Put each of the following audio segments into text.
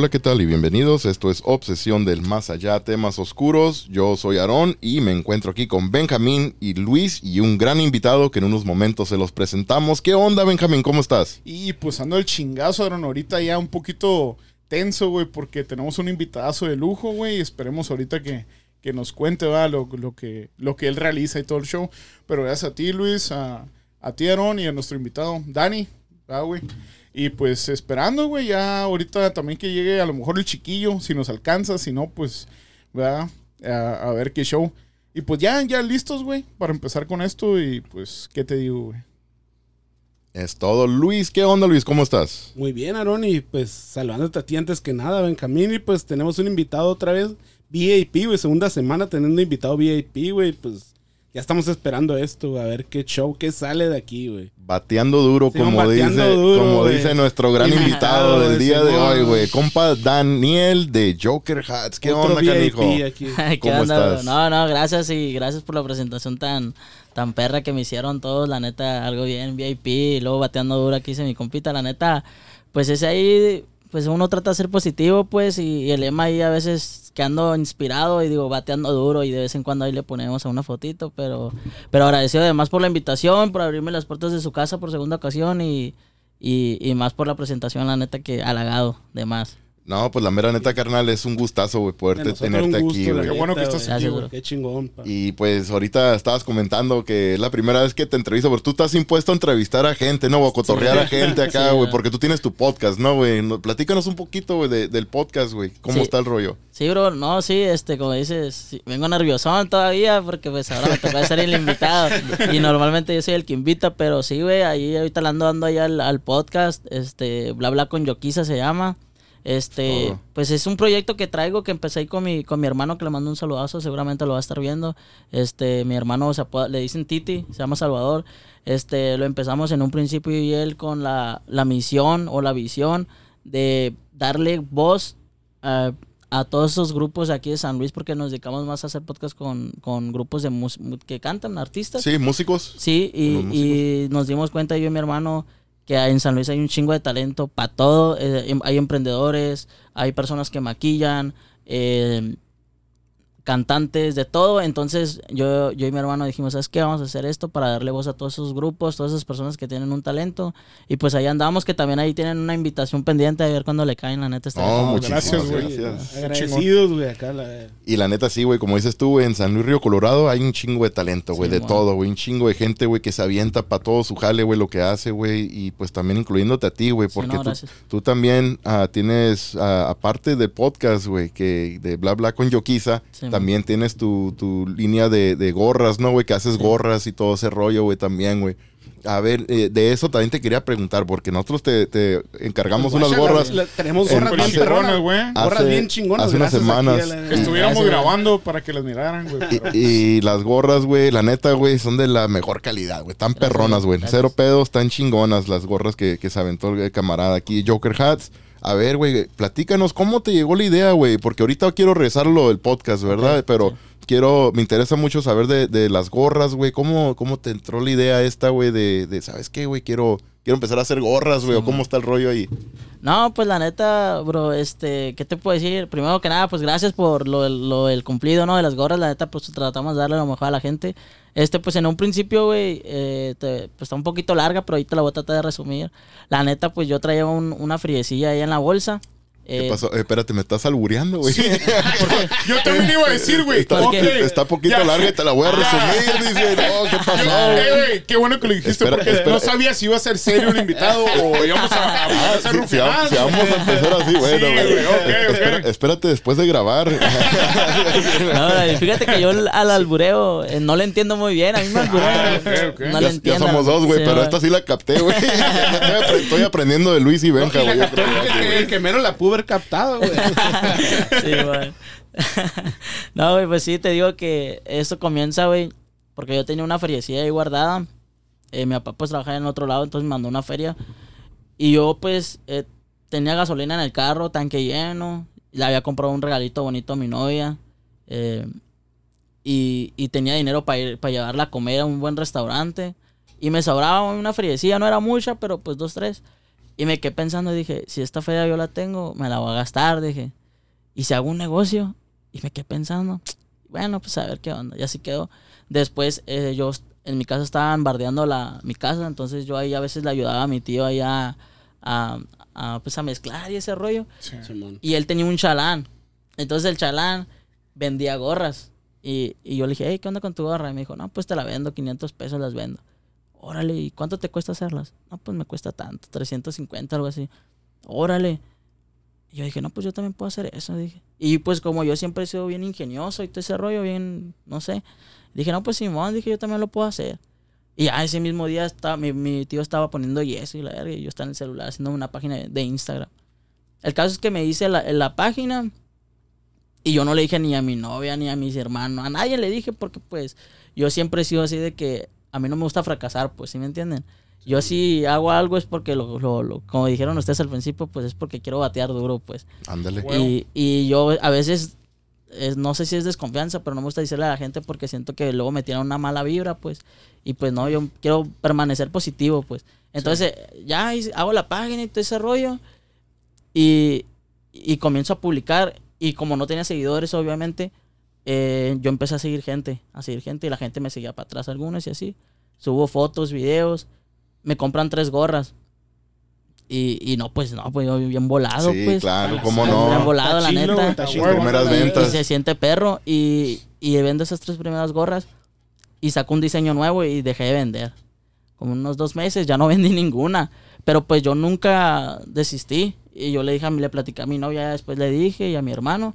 Hola, ¿qué tal? Y bienvenidos. Esto es Obsesión del Más Allá, temas oscuros. Yo soy Aarón y me encuentro aquí con Benjamín y Luis y un gran invitado que en unos momentos se los presentamos. ¿Qué onda, Benjamín? ¿Cómo estás? Y pues ando el chingazo, Aarón. Ahorita ya un poquito tenso, güey, porque tenemos un invitadazo de lujo, güey. Esperemos ahorita que, que nos cuente, va, lo, lo, que, lo que él realiza y todo el show. Pero gracias a ti, Luis, a, a ti, Aarón, y a nuestro invitado, Dani, va, güey. Y pues esperando, güey, ya ahorita también que llegue a lo mejor el chiquillo, si nos alcanza, si no, pues, ¿verdad? A, a ver qué show. Y pues ya, ya listos, güey, para empezar con esto y pues, ¿qué te digo, güey? Es todo. Luis, ¿qué onda, Luis? ¿Cómo estás? Muy bien, Aaron, y pues saludándote a ti antes que nada, Benjamín, y pues tenemos un invitado otra vez, VIP, güey, segunda semana teniendo invitado VIP, güey, pues ya estamos esperando esto, a ver qué show, qué sale de aquí, güey. Bateando duro, Sí, como, bateando dice, duro, como dice nuestro gran Invitado, del día de hoy, güey. Compa Daniel de Joker Hats. ¿Qué Otro onda, canijo? aquí. Ay, ¿Qué ¿Cómo onda, estás? No, no, gracias y gracias por la presentación tan, tan perra que me hicieron todos, la neta, algo bien, VIP, y luego bateando duro aquí hice mi compita, la neta, pues ese ahí, pues uno trata de ser positivo, pues, y, el lema ahí a veces que ando inspirado y digo, bateando duro y de vez en cuando ahí le ponemos a una fotito, pero, pero agradecido además por la invitación, por abrirme las puertas de su casa por segunda ocasión y, y, y más por la presentación, la neta, que halagado, de más. No, pues la mera neta, carnal, es un gustazo, güey, De poderte tenerte un aquí, güey. Qué bueno que estás aquí, güey. Qué chingón, pa. Y pues ahorita estabas comentando que es la primera vez que te entrevisto, pero tú estás impuesto a entrevistar a gente, ¿no? O a cotorrear a gente acá, güey, porque tú tienes tu podcast, ¿no, güey? No- Platícanos un poquito, güey, de- del podcast, güey. ¿Cómo Sí. está el rollo? Sí, bro, no, sí, este, como dices, sí, vengo nerviosón todavía porque pues ahora me toca ser el invitado y normalmente yo soy el que invita, pero sí, güey, ahí ahorita le ando dando ahí al, al podcast, este, bla bla con Yoquiza se llama, este, pues es un proyecto que traigo que empecé ahí con mi, con mi hermano que le mando un saludazo, seguramente lo va a estar viendo, este, mi hermano se apoda- le dicen Titi, se llama Salvador, este, lo empezamos en un principio y él con la, la misión o la visión de darle voz a, a todos esos grupos aquí de San Luis porque nos dedicamos más a hacer podcast con, con grupos de que cantan, artistas. Sí, músicos. Sí, y, y nos dimos cuenta yo y mi hermano que en San Luis hay un chingo de talento para todo. eh, em- hay emprendedores, hay personas que maquillan, eh, cantantes, de todo. Entonces yo, yo y mi hermano dijimos, ¿sabes qué? Vamos a hacer esto para darle voz a todos esos grupos, todas esas personas que tienen un talento. Y pues ahí andamos, que también ahí tienen una invitación pendiente a ver cuándo le caen, la neta. está No, bien. muchísimas gracias, güey. gracias. Agradecidos, güey, acá la... Y la neta, sí, güey, como dices tú, güey, en San Luis Río Colorado hay un chingo de talento, güey, Sí, de todo, güey, un chingo de gente, güey, que se avienta para todo su jale, güey, lo que hace, güey, y pues también incluyéndote a ti, güey, Sí, porque no, tú, tú también ah, tienes, ah, aparte del podcast, güey, que de bla bla con Yoquiza, Sí. También tienes tu, tu línea de, de gorras, ¿no, güey? Que haces gorras y todo ese rollo, güey, también, güey. A ver, eh, de eso también te quería preguntar, porque nosotros te, te encargamos unas Guacha, gorras. la- la- tenemos en- gorras bien perronas, güey. Gorras hace- bien chingonas. hace unas semanas. la- Que estuviéramos Gracias, grabando para que las miraran, güey. pero- Y, y las gorras, güey, la neta, güey, son de la mejor calidad, güey. Tan perronas, güey. Cero pedos, tan chingonas las gorras que, que se aventó el camarada aquí, Joker Hats. A ver, güey, platícanos, ¿cómo te llegó la idea, güey? Porque ahorita quiero regresar lo del podcast, ¿verdad? Pero quiero, me interesa mucho saber de, de las gorras, güey. ¿Cómo, ¿Cómo te entró la idea esta, güey, de, de, ¿sabes qué, güey? Quiero, quiero empezar a hacer gorras, güey. o ¿Cómo está el rollo ahí? No, pues la neta, bro, este, ¿qué te puedo decir? Primero que nada, pues gracias por lo, lo del cumplido, ¿no? De las gorras, la neta, pues tratamos de darle lo mejor a la gente. Este, pues en un principio, güey, eh, pues está un poquito larga, pero ahorita la voy a tratar de resumir. La neta, pues yo traía un- una friecilla ahí en la bolsa. ¿Qué Eh, pasó? Eh, espérate, me estás albureando, güey. Yo también iba a decir, güey. Está, ok. está poquito Ya. larga y te la voy a resumir. Dice, no, ¿qué pasó? Eh, qué bueno que lo dijiste Espera, porque espera. no sabía si iba a ser serio el invitado o íbamos a, a Ah, hacer sí, un si, vamos- si vamos a empezar así, bueno, Sí, güey. güey, ok, ok. Espera- espérate después de grabar. no, fíjate que yo al al albureo eh, no le entiendo muy bien, a mí me albureo. Ah. No ya, le ya entiendo. somos dos, güey, Sí, pero esta sí la capté, güey. estoy, apre- estoy aprendiendo de Luis y Benja, güey. el que- el que menos la pudo captado, güey. Sí, güey. no, güey, pues sí, te digo que esto comienza, güey, porque yo tenía una feriecilla ahí guardada. Eh, mi papá pues trabajaba en otro lado, entonces me mandó una feria. Y yo pues eh, tenía gasolina en el carro, tanque lleno. Le había comprado un regalito bonito a mi novia. eh, y, y tenía dinero para ir para llevarla a comer a un buen restaurante. Y me sobraba una friecilla, no era mucha, pero pues dos, tres. Y me quedé pensando, dije, si esta feria yo la tengo, me la voy a gastar, dije. Y si hago un negocio, y me quedé pensando, bueno, pues a ver qué onda. Y así quedó. Después eh, yo en mi casa estaban bardeando la, mi casa, entonces yo ahí a veces le ayudaba a mi tío ahí a, a, a, pues a mezclar y ese rollo. Sí. Y él tenía un chalán. Entonces el chalán vendía gorras. Y, y yo le dije, hey, ¿qué onda con tu gorra? Y me dijo, no, pues te la vendo, 500 pesos las vendo. Órale, ¿y cuánto te cuesta hacerlas? No, pues me cuesta tanto, 350, algo así. Órale. Y yo dije, no, pues yo también puedo hacer eso, dije. Y pues como yo siempre he sido bien ingenioso y todo ese rollo, bien, no sé. Dije, no, pues Simón, dije, yo también lo puedo hacer. Y ya ese mismo día estaba, mi, tío estaba poniendo yeso y la verga, y yo estaba en el celular haciendo una página de, de Instagram. El caso es que me hice la, la página y yo no le dije ni a mi novia ni a mis hermanos, a nadie le dije porque pues yo siempre he sido así de que a mí no me gusta fracasar, pues, ¿sí me entienden? Yo si hago algo es porque, lo, lo- lo- como dijeron ustedes al principio, pues es porque quiero batear duro, pues. Ándale. Y, y yo a veces, es- no sé si es desconfianza, pero no me gusta decirle a la gente porque siento que luego me tiran una mala vibra, pues. Y pues no, yo quiero permanecer positivo, pues. Entonces, eh, ya hago la página y todo ese rollo. Y, y comienzo a publicar. Y como no tenía seguidores, obviamente, eh, yo empecé a seguir gente, a seguir gente. Y la gente me seguía para atrás algunos y así. Subo fotos, videos. Me compran tres gorras. Y, y no, pues no, pues yo bien volado, Sí, pues. claro, Bien cómo Bien no. volado, la chilo, neta. está chilo. huevo, Primeras ándale. Y ventas. se siente perro y, y vendo esas tres primeras gorras y saco un diseño nuevo y dejé de vender. Como unos dos meses ya no vendí ninguna. Pero pues yo nunca desistí. Y yo le dije a mi, le platicé a mi novia, después le dije y a mi hermano.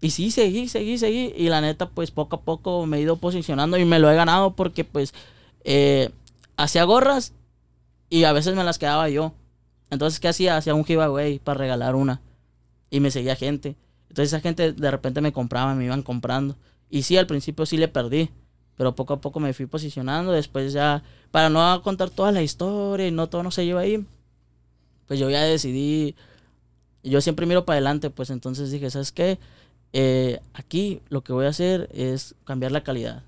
Y sí, seguí, seguí, seguí. Y la neta, pues poco a poco me he ido posicionando y me lo he ganado porque pues eh, hacía gorras y a veces me las quedaba yo. Entonces, ¿qué hacía? Hacía un giveaway para regalar una. Y me seguía gente. Entonces esa gente de repente me compraba, me iban comprando. Y sí, al principio sí le perdí. Pero poco a poco me fui posicionando. Después ya, para no contar toda la historia y no todo no se lleva ahí, pues yo ya decidí, yo siempre miro para adelante, pues entonces dije, ¿sabes qué? Eh, aquí lo que voy a hacer es cambiar la calidad.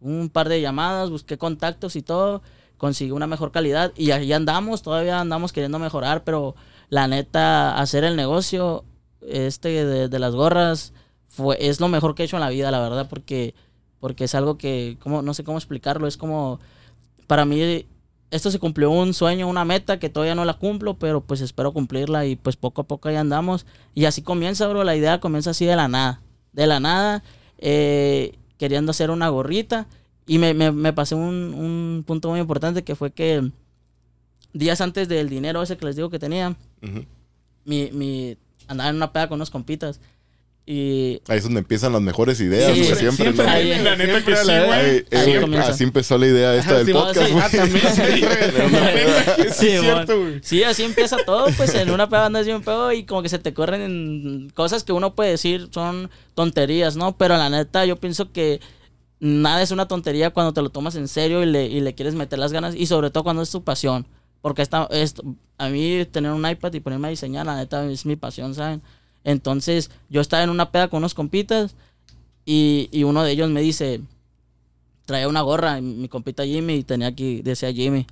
Un par de llamadas, busqué contactos y todo, conseguí una mejor calidad y ahí andamos, todavía andamos queriendo mejorar, pero la neta, hacer el negocio este de, de las gorras fue, es lo mejor que he hecho en la vida, la verdad, porque, porque es algo que, como, no sé cómo explicarlo, es como, para mí, esto se cumplió un sueño, una meta que todavía no la cumplo, pero pues espero cumplirla y pues poco a poco ahí andamos. Y así comienza, bro, la idea comienza así de la nada, de la nada, eh, queriendo hacer una gorrita. Y me, me, me pasé un, un punto muy importante que fue que días antes del dinero ese que les digo que tenía, Ujú. mi, mi, andaba en una peda con unos compitas. Y Ahí es donde empiezan las mejores ideas, Sí, güey, siempre. siempre. ¿no? Ahí- La neta que sí, güey. Ahí, Ahí eh, así empezó la idea esta del Sí, podcast, güey. Ah, también, sí. Sí, Sí, es cierto, güey. Sí, así empieza todo, pues en una peda andas bien pedo y como que se te corren en cosas que uno puede decir son tonterías, ¿no? Pero la neta yo pienso que nada es una tontería cuando te lo tomas en serio y le, y le quieres meter las ganas y sobre todo cuando es tu pasión. Porque esta, esto, a mí tener un iPad y ponerme a diseñar, la neta es mi pasión, ¿saben? Entonces yo estaba en una peda con unos compitas y, uno de ellos me dice, traía una gorra, mi compita Jimmy, y tenía aquí, decía Jimmy.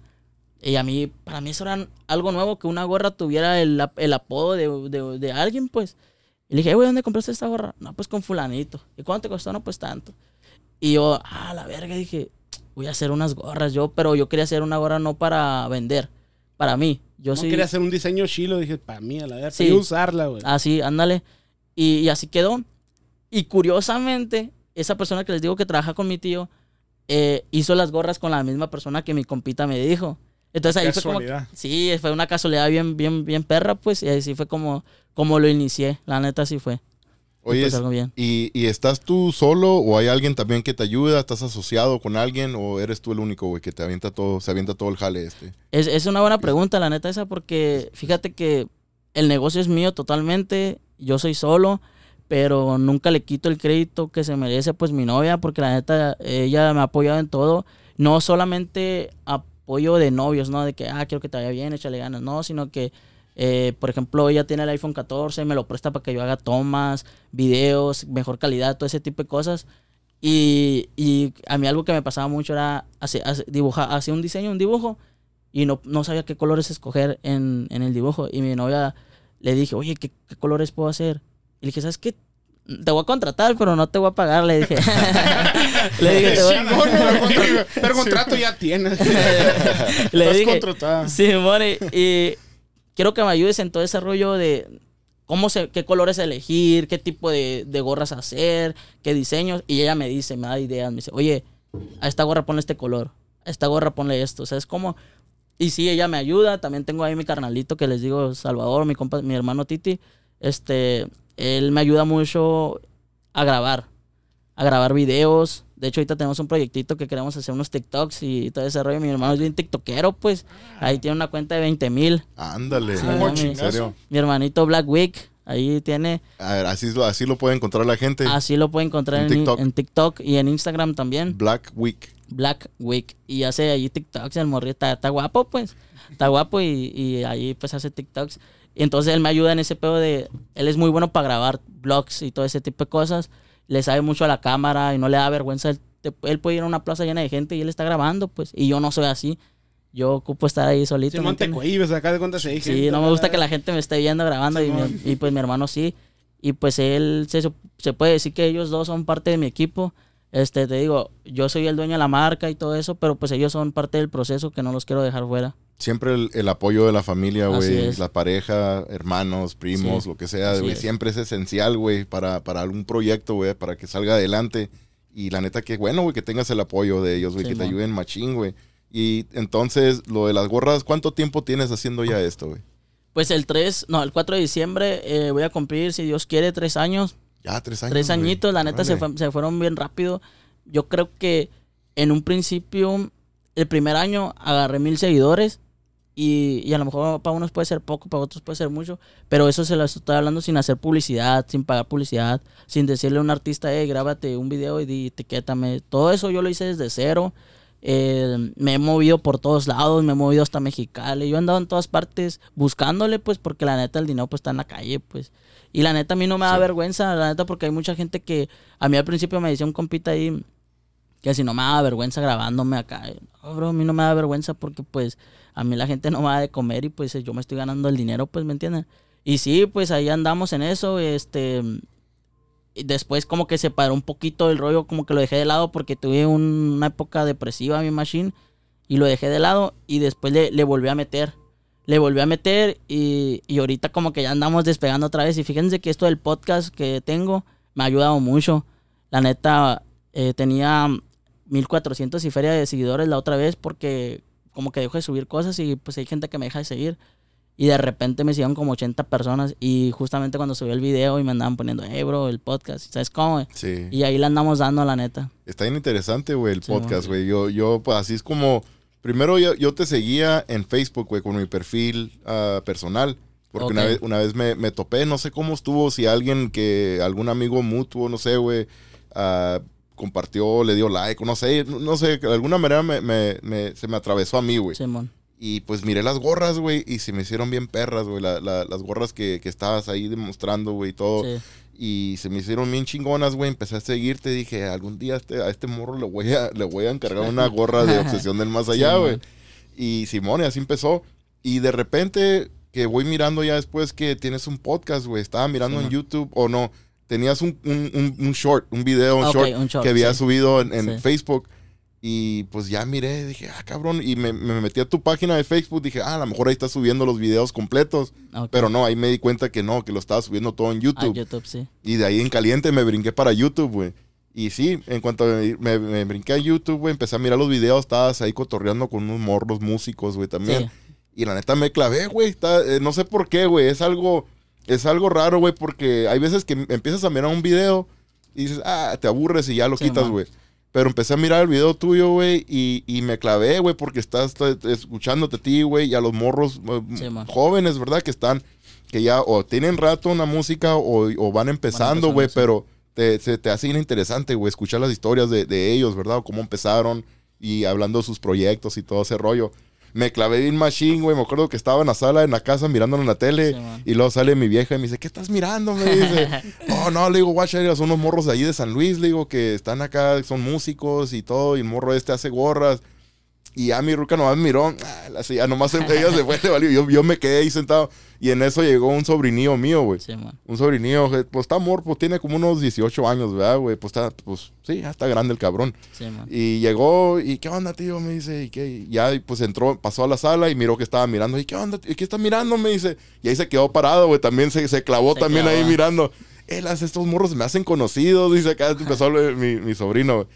Y a mí, para mí eso era algo nuevo, que una gorra tuviera el, ap- el apodo de, alguien, pues. Y le dije, "Eh, güey, ¿dónde compraste esta gorra? No, pues con fulanito. ¿Y cuánto te costó? No, pues tanto. Y yo, ah, la verga, dije, voy a hacer unas gorras yo, pero yo quería hacer una gorra no para vender, para mí. Yo No sí. quería hacer un diseño chilo, dije, para mí, a la verdad, Sí. usarla, güey. Así, ándale. Y, y así quedó. Y curiosamente, esa persona que les digo que trabaja con mi tío, eh, hizo las gorras con la misma persona que mi compita me dijo. Entonces ahí fue como... Casualidad. Sí, fue una casualidad bien, bien, bien perra, pues. Y así fue como, como lo inicié. La neta sí fue. Oye, pues algo bien. ¿y, ¿y estás tú solo o hay alguien también que te ayuda? ¿Estás asociado con alguien o eres tú el único, güey, que te avienta todo, se avienta todo el jale este? Es, es una buena pregunta, la neta, esa, porque fíjate que el negocio es mío totalmente. Yo soy solo, pero nunca le quito el crédito que se merece, pues, mi novia, porque la neta, ella me ha apoyado en todo. No solamente apoyo de novios, ¿no? De que, ah, quiero que te vaya bien, échale ganas, no, sino que, eh, por ejemplo, ella tiene el iPhone 14, me lo presta para que yo haga tomas, videos, mejor calidad, todo ese tipo de cosas. Y, y a mí algo que me pasaba mucho era hacer, hacer- dibujar, hacer un diseño, un dibujo, y no, no sabía qué colores escoger en, en el dibujo. Y mi novia le dije, oye, ¿qué, qué colores puedo hacer? Y le dije, ¿sabes qué? Te voy a contratar, pero no te voy a pagar, le dije. le dije, te voy a- Simón, pero contra- Pero contrato ya tienes. le Estás dije, contratada. Sí, more, y quiero que me ayudes en todo ese rollo de cómo se, qué colores elegir, qué tipo de, gorras hacer, qué diseños. Y ella me dice, me da ideas, me dice, oye, a esta gorra ponle este color, a esta gorra ponle esto. O sea, es como... Y sí, ella me ayuda. También tengo ahí mi carnalito que les digo, Salvador, mi compa, mi hermano Titi. Este, él me ayuda mucho a grabar, a grabar videos. De hecho, ahorita tenemos un proyectito que queremos hacer unos TikToks y todo ese rollo. Mi hermano es bien tiktokero, pues. Ahí tiene una cuenta de 20 mil. Ándale. Sí, ¿En mami. serio? Mi hermanito Black Week, ahí tiene. A ver, así, lo- así lo puede encontrar la gente. Así lo puede encontrar En en, TikTok. en TikTok y en Instagram también. Black Week. Black Week. Y hace ahí TikToks. El morrito está, está guapo, pues. Está guapo y, y ahí pues hace TikToks. Y entonces él me ayuda en ese pedo de. Él es muy bueno para grabar vlogs y todo ese tipo de cosas. Le sabe mucho a la cámara y no le da vergüenza. Él, te- él puede ir a una plaza llena de gente y él está grabando, pues. Y yo no soy así. Yo ocupo estar ahí solito. ¿me Simón te cohibes acá de cuenta se dije. Sí, no me gusta que la gente me esté viendo grabando y, mi- y pues mi hermano sí. Y pues él, se, se puede decir que ellos dos son parte de mi equipo. Este, te digo, yo soy el dueño de la marca y todo eso, pero pues ellos son parte del proceso que no los quiero dejar fuera. Siempre el, el apoyo de la familia, güey. La pareja, hermanos, primos, Sí. lo que sea, güey. Siempre es esencial, güey, para, para algún proyecto, güey, para que salga adelante. Y la neta que bueno, güey, que tengas el apoyo de ellos, güey, Sí, que te ayuden machín, güey. Y entonces, lo de las gorras, ¿cuánto tiempo tienes haciendo ya esto, güey? Pues el 3, no, el 4 de diciembre eh, voy a cumplir, si Dios quiere, tres años. Ya, tres años. Tres añitos, la neta se, se fueron bien rápido. Yo creo que en un principio, el primer año agarré mil seguidores y, y a lo mejor para unos puede ser poco, para otros puede ser mucho, pero eso se lo estoy hablando sin hacer publicidad, sin pagar publicidad, sin decirle a un artista, hey, grábate un video y etiquétame. Todo eso yo lo hice desde cero. Eh, me he movido por todos lados, me he movido hasta Mexicali. Yo he andado en todas partes buscándole, pues, porque la neta el dinero pues está en la calle, pues. Y la neta a mí no me da Sí. vergüenza, la neta, porque hay mucha gente que a mí al principio me decía un compita ahí que si no me da vergüenza grabándome acá. No, bro, a mí no me da vergüenza porque pues a mí la gente no me da de comer y pues yo me estoy ganando el dinero, pues, ¿me entienden? Y sí, pues ahí andamos en eso, este... Y después como que se paró un poquito el rollo, como que lo dejé de lado porque tuve un- una época depresiva a mi machine y lo dejé de lado y después le, le volví a meter. Le volví a meter y, y ahorita como que ya andamos despegando otra vez y fíjense que esto del podcast que tengo me ha ayudado mucho. La neta, eh, tenía 1400 y feria de seguidores la otra vez porque como que dejo de subir cosas y pues hay gente que me deja de seguir. Y de repente me siguieron como 80 personas y justamente cuando subí el video y me andaban poniendo, eh, bro, el podcast, ¿sabes cómo? Sí. Y ahí le andamos dando, la neta. Está bien interesante, güey, el Sí, podcast, güey. Yo, yo, pues así es como. Primero yo, yo te seguía en Facebook, güey, con mi perfil ah, personal. Porque una vez, una vez me, me topé, no sé cómo estuvo, si alguien que, algún amigo mutuo, no sé, güey, ah, compartió, le dio like, no sé, no, sé, de alguna manera me, me- me- se me atravesó a mí, güey. Simón. Y pues miré las gorras, güey, y se me hicieron bien perras, güey, la- la- las gorras que, que estabas ahí demostrando, güey, y todo. Sí. Y se me hicieron bien chingonas, güey. Empecé a seguirte. Dije, algún día a este, a este morro le voy, a, le voy a encargar una gorra de obsesión del más allá, güey. y Simón, y así empezó. Y de repente, que voy mirando ya después que tienes un podcast, güey. Estaba mirando Sí, en man. YouTube, o no. Tenías un, un, un- un short, un video, un, Ok, short, un short, que había sí. subido en, en Sí. Facebook. Y pues ya miré, dije, ah, cabrón. Y me, me metí a tu página de Facebook. Dije, ah, a lo mejor ahí estás subiendo los videos completos. Ok. Pero no, ahí me di cuenta que no, que lo estaba subiendo todo en Ah, YouTube. YouTube, sí. Y de ahí en caliente me brinqué para YouTube, güey. Y sí, en cuanto me, me- me brinqué a YouTube, güey, empecé a mirar los videos, estabas ahí cotorreando con unos morros músicos, güey, también. Sí. Y la neta me clavé, güey. está- eh, no sé por qué, güey. Es algo, es algo raro, güey, porque hay veces que empiezas a mirar un video y dices, ah, te aburres y ya lo Sí, quitas, güey. Pero empecé a mirar el video tuyo, güey, y, y me clavé, güey, porque estás t- escuchándote a ti, güey, y a los morros eh, Sí, jóvenes, ¿verdad? Que están, que ya o tienen rato en la música o, o van empezando, güey, sí. pero te, se te hace interesante, güey, escuchar las historias de, de ellos, ¿verdad? O cómo empezaron y hablando de sus proyectos y todo ese rollo. Me clavé bien machine, güey. Me acuerdo que estaba en la sala, en la casa, mirándolo en la tele. Sí, y luego sale mi vieja y me dice, ¿qué estás mirando? Me dice, oh, no, le digo, guacha, son unos morros de ahí de San Luis, le digo, que están acá, son músicos y todo. Y el morro este hace gorras. Y ya mi ruca nomás me miró, ah, la silla nomás ella se fue, le valió. Yo, yo me quedé ahí sentado. Y en eso llegó un sobrinillo mío, güey. Sí. Un sobrinillo, que, pues está amor, pues tiene como unos 18 años, ¿verdad, güey? Pues está, pues sí, ya está grande el cabrón. Sí, man. Y llegó, y ¿qué onda, tío? Me dice, y qué, Y ya, pues entró, pasó a la sala y miró que estaba mirando. ¿Y qué onda? tío? ¿Y qué está mirando? Me dice. Y ahí se quedó parado, güey. También se, se clavó Se también ahí mirando. Eh, las- estos morros me hacen conocidos, dice acá, empezó mi, mi sobrino, güey.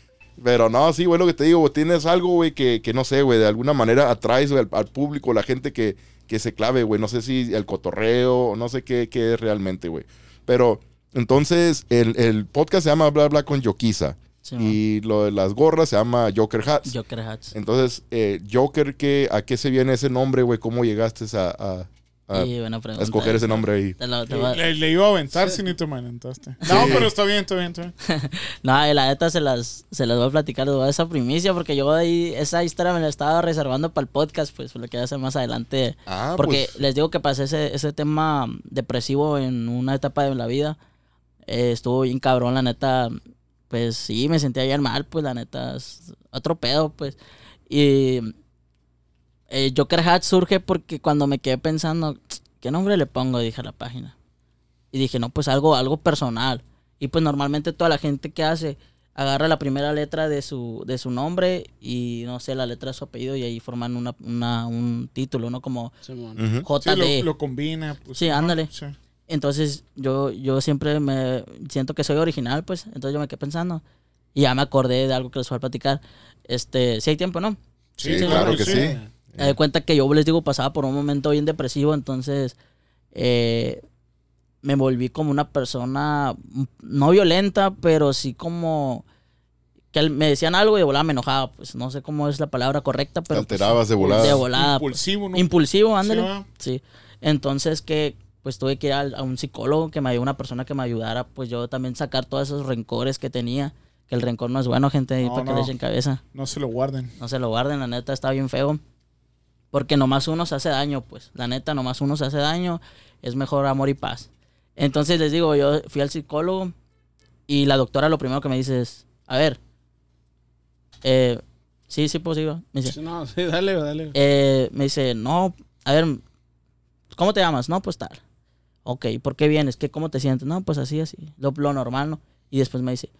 Pero no, sí, güey, lo que te digo, güey, tienes algo, güey, que, que no sé, güey, de alguna manera atraes güey, al, al público, la gente que, que se clave, güey. No sé si el cotorreo, no sé qué, qué es realmente, güey. Pero entonces el, el podcast se llama Bla Bla con Yokiza. Sí, y lo de las gorras se llama Joker Hats. Joker Hats. Entonces, eh, Joker, ¿qué, ¿a qué se viene ese nombre, güey? ¿Cómo llegaste a, a- a- Y buena pregunta. escoger ese nombre ahí? Te lo- te a- Le, le iba a aventar si ni te me adelantaste. No, pero está bien, está bien, está bien. No, y la neta se las, se las voy a platicar, les voy a dar esa primicia, porque yo ahí, esa historia me la estaba reservando para el podcast, pues lo que voy a hacer más adelante. Ah, porque pues. les digo que pasé ese, ese tema depresivo en una etapa de la vida. Eh, estuvo bien cabrón, la neta. Pues sí, me sentía bien mal, pues la neta. es otro pedo, pues. Y eh, Joker Hat surge porque cuando me quedé pensando, ¿qué nombre le pongo? Dije a la página. Y dije, no, pues algo, algo personal. Y pues normalmente toda la gente que hace agarra la primera letra de su, de su nombre y no sé, la letra de su apellido y ahí forman una, una- un título, ¿no? Como. Sí, JD. lo, lo combina. Pues, Sí, ándale. sí. Entonces yo, yo siempre me siento que soy original, pues. Entonces yo me quedé pensando. Y ya me acordé de algo que les voy a platicar. Este, si hay tiempo, ¿no? Sí, Sí, claro que sí. Me di cuenta que yo les digo pasaba por un momento bien depresivo, entonces eh, me volví como una persona mm, no violenta, pero sí como que me decían algo y de volada me enojaba, pues no sé cómo es la palabra correcta, Te pero pues, alterabas de volada. de volada. pues. Impulsivo, ¿no? Impulsivo, ándale. Sí. Entonces que pues tuve que ir a, un psicólogo que me ayudara, una persona que me ayudara, pues yo también sacar todos esos rencores que tenía. Que el rencor no es bueno, gente, No, para que le echen cabeza. No se lo guarden. No se lo guarden, la neta está bien feo. Porque nomás uno se hace daño, pues. La neta, nomás uno se hace daño. Es mejor amor y paz. Entonces les digo, yo fui al psicólogo y la doctora lo primero que me dice es, a ver, eh, sí, sí, posible. Me dice, No, sí, dale, dale. eh, me dice, no, a ver, ¿cómo te llamas? No, pues tal. Ok, ¿por qué vienes? ¿Qué, ¿Cómo te sientes? No, pues así, así. Lo, lo normal, ¿no? Y después me dice,